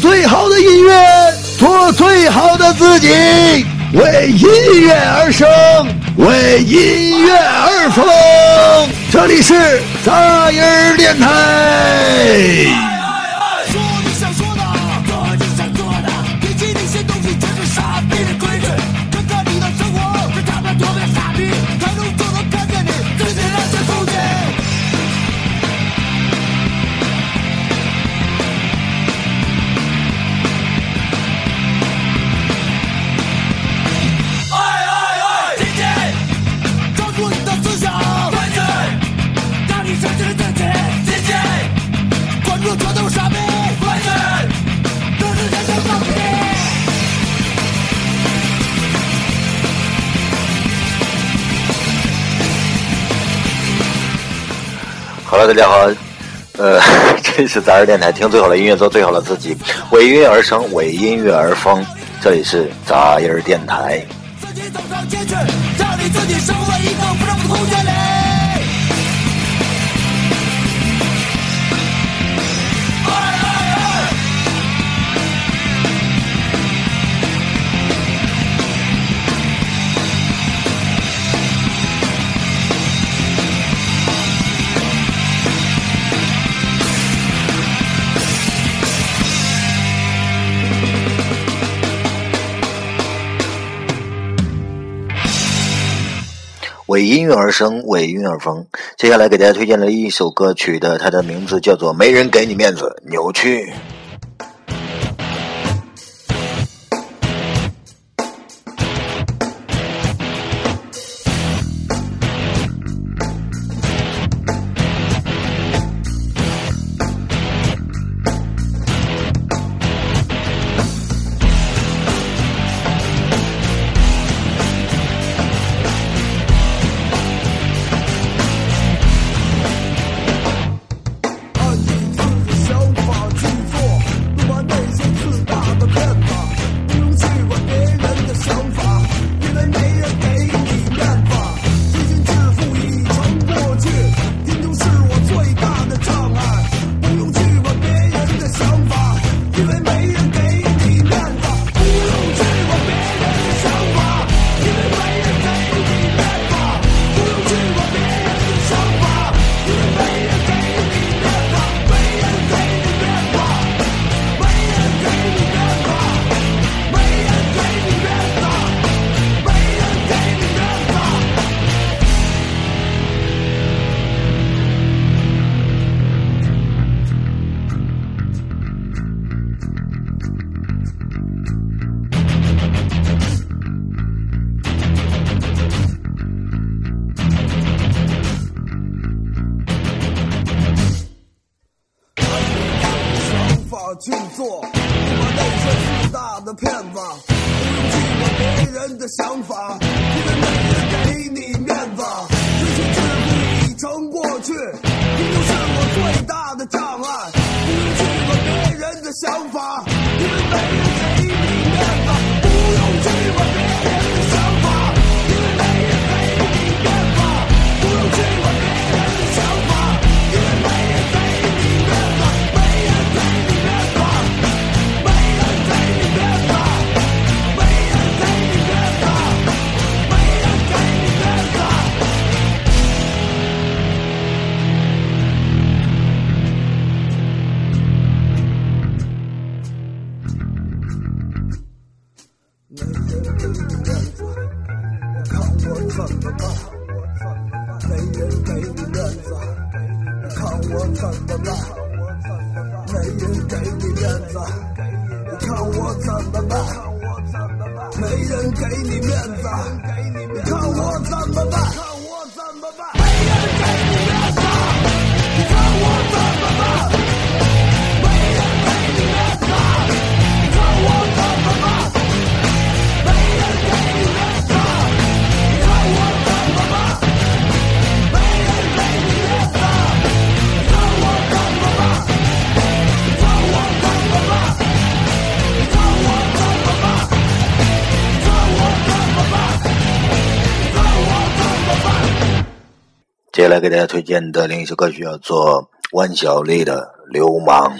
最好的音乐，做最好的自己，为音乐而生，为音乐而疯。这里是杂音儿电台。Hello，大家好，呃，这是杂音电台，听最好的音乐，做最好的自己，为音乐而生，为音乐而疯，这里是杂音电台。为音乐而生，为音乐而疯。接下来给大家推荐了一首歌曲的，它的名字叫做《没人给你面子》，扭曲。怎么办？没人给你面子，看我怎么办？没人给你面子，看我怎么办？没人给你面子，看我怎么办？下来给大家推荐的另一首歌曲叫做万晓利的《流氓》。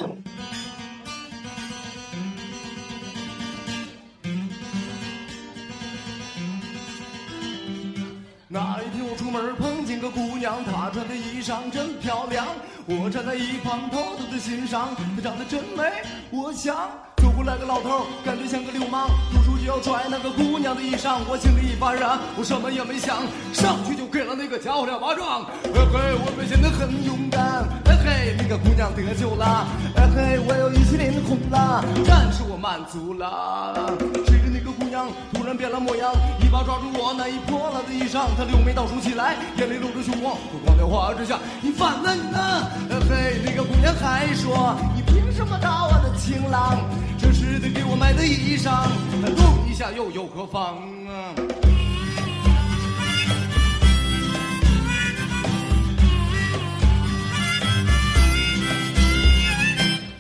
那一天我出门碰见个姑娘，她穿的衣裳真漂亮。我站在一旁偷偷的欣赏，她长得真美，我想。走过来个老头，感觉像个流氓，吐出就要拽那个姑娘的衣裳。我心里一发热，我什么也没想，上去就给了那个家伙两巴掌。嘿嘿，我表现得很勇敢。嘿嘿，那个姑娘得救了。嘿嘿，我又一起脸红了，但是我满足了。谁知那个姑娘突然变了模样，一把抓住我那一破烂的衣裳，她柳眉倒竖起来，眼里露着凶光，火光的花之下，你反了你呢？嘿嘿，那个姑娘还说，你什么大我的情郎？这是他给我买的衣裳，他动一下又有何妨啊？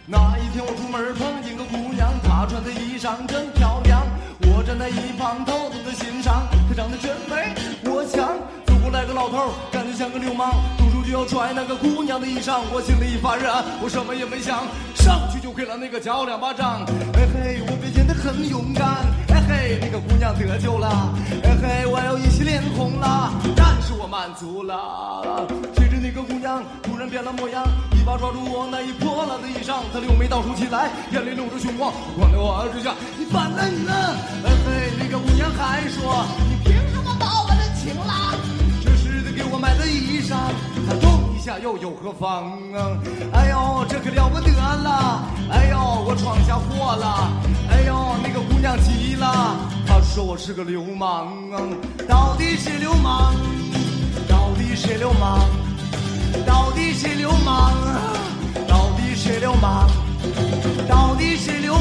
那一天我出门碰见个姑娘，她穿的衣裳真漂亮。我站在一旁偷偷的欣赏，她长得真美。来个老头，感觉像个流氓，动手就要拽那个姑娘的衣裳。我心里一发热，我什么也没想，上去就给了那个家伙两巴掌。嘿嘿，我表现得很勇敢。嘿嘿，那个姑娘得救了。嘿嘿，我又一起脸红了，但是我满足了。谁知那个姑娘突然变了模样，一把抓住我那一破烂的衣裳，她柳眉倒竖起来，眼里露着凶光，光在我之下，你反了你呢？嘿嘿，那个姑娘还说，你凭什么把我的情郎？我买的衣裳，他动一下又有何妨啊？哎呦，这可了不得了！哎呦，我闯下祸了！哎呦，那个姑娘急了，她说我是个流氓啊！到底是流氓？到底谁流氓？到底谁流氓？到底谁流氓？到底谁流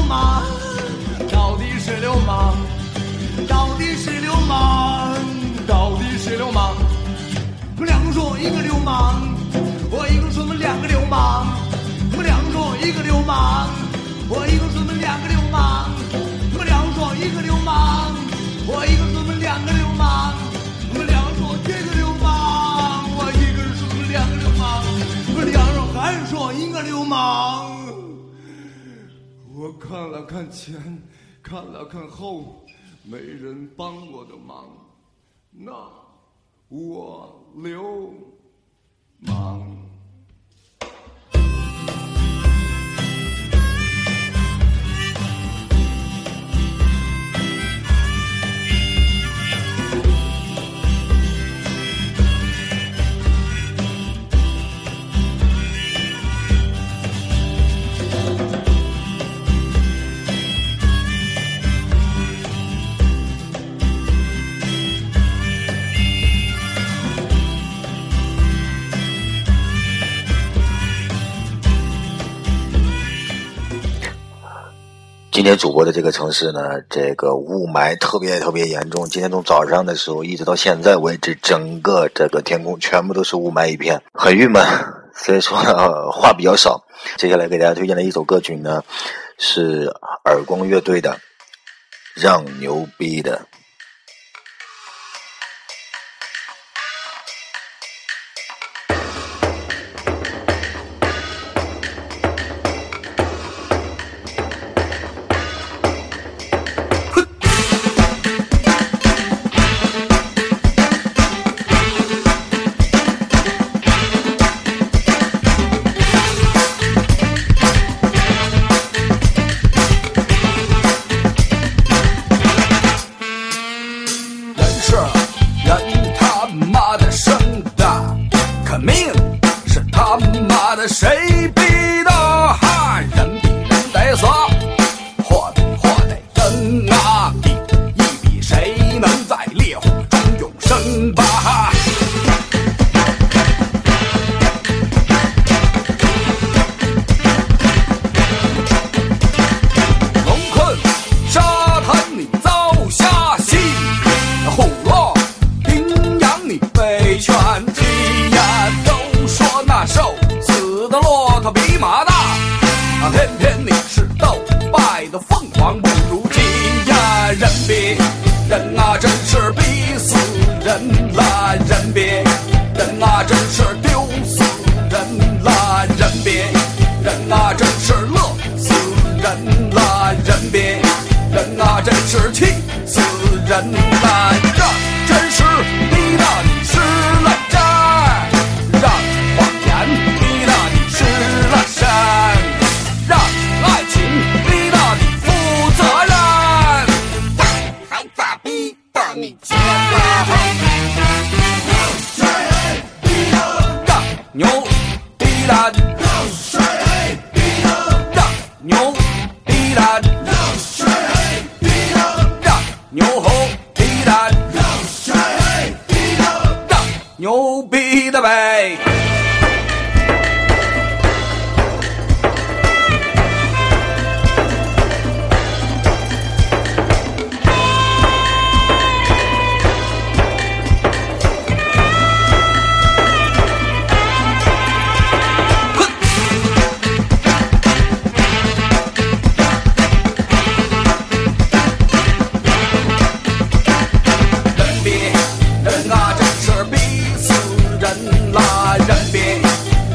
忙。我看了看前，看了看后，没人帮我的忙，那我流氓。今天主播的这个城市呢，这个雾霾特别特别严重。今天从早上的时候一直到现在为止，整个这个天空全部都是雾霾一片，很郁闷。所以说、呢话比较少。接下来给大家推荐的一首歌曲呢，是耳光乐队的《让牛逼的》。乐死人啦！人比人啊，真是气死人啦！the.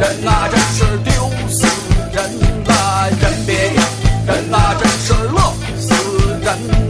人呐，真是丢死人了，人别呀，人呐，真是乐死人。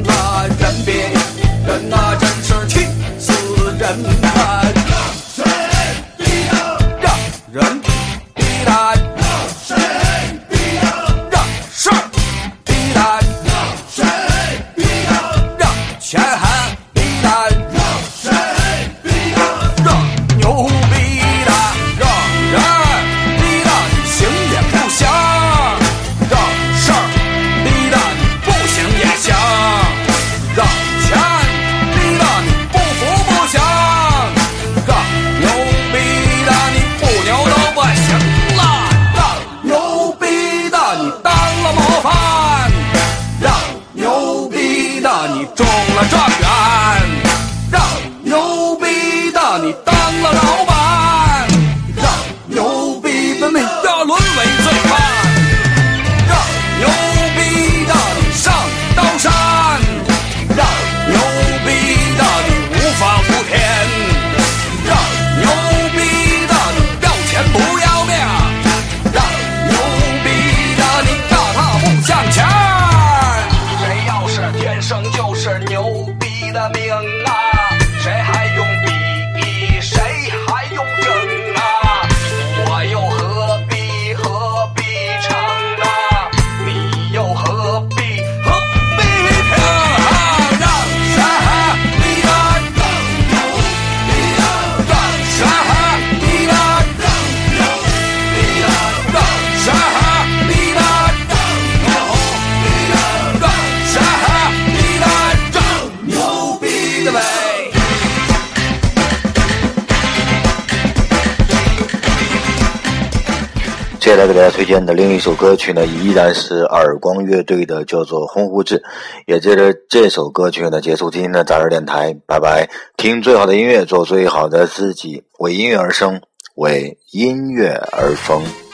再给大家推荐的另一首歌曲呢依然是耳光乐队的叫做洪湖志也借着这首歌曲呢结束今天的杂志电台拜拜听最好的音乐做最好的自己为音乐而生为音乐而疯。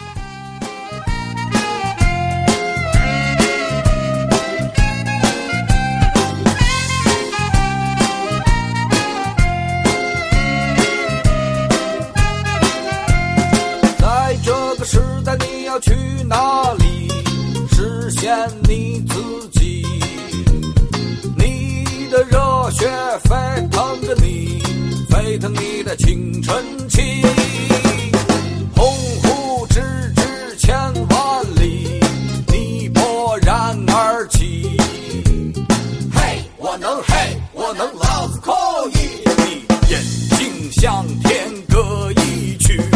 青春期。鸿鹄之志千万里，你勃然而起。嘿，我能，嘿，我能，老子可以。你眼睛向天歌一曲。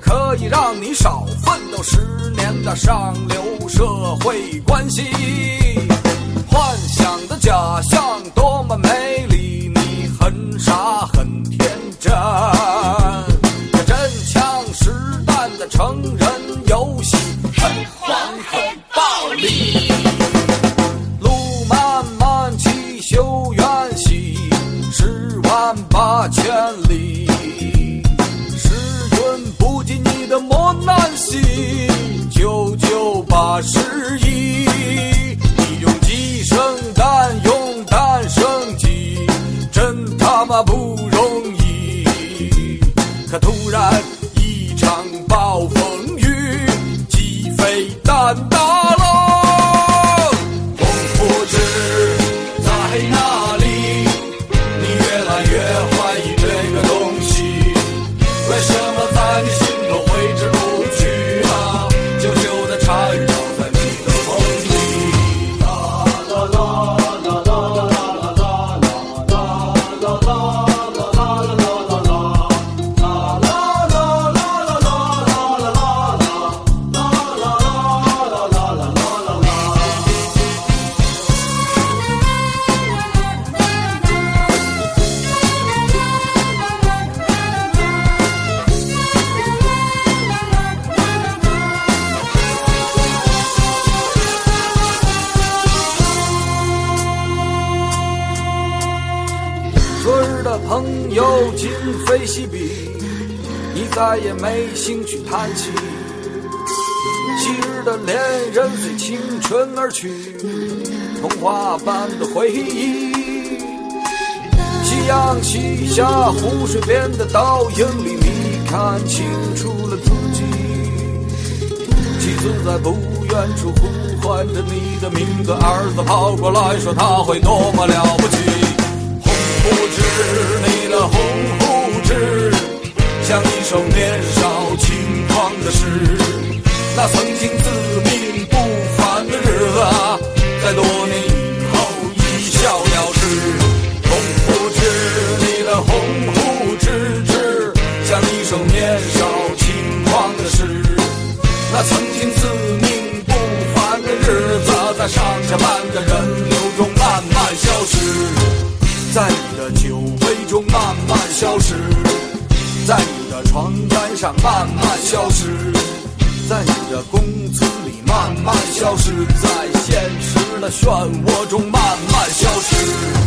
可以让你少奋斗十年的上流社会关系幻想的假象多么美丽你很傻很天真。又今非昔比，你再也没兴趣谈起。昔日的恋人随青春而去，童话般的回忆。夕阳西下，湖水边的倒影里，你看清楚了自己。妻子在不远处呼唤着你的名字，儿子跑过来说他会多么了不起。不知，你的红胡子，像一首年少轻狂的诗。消失。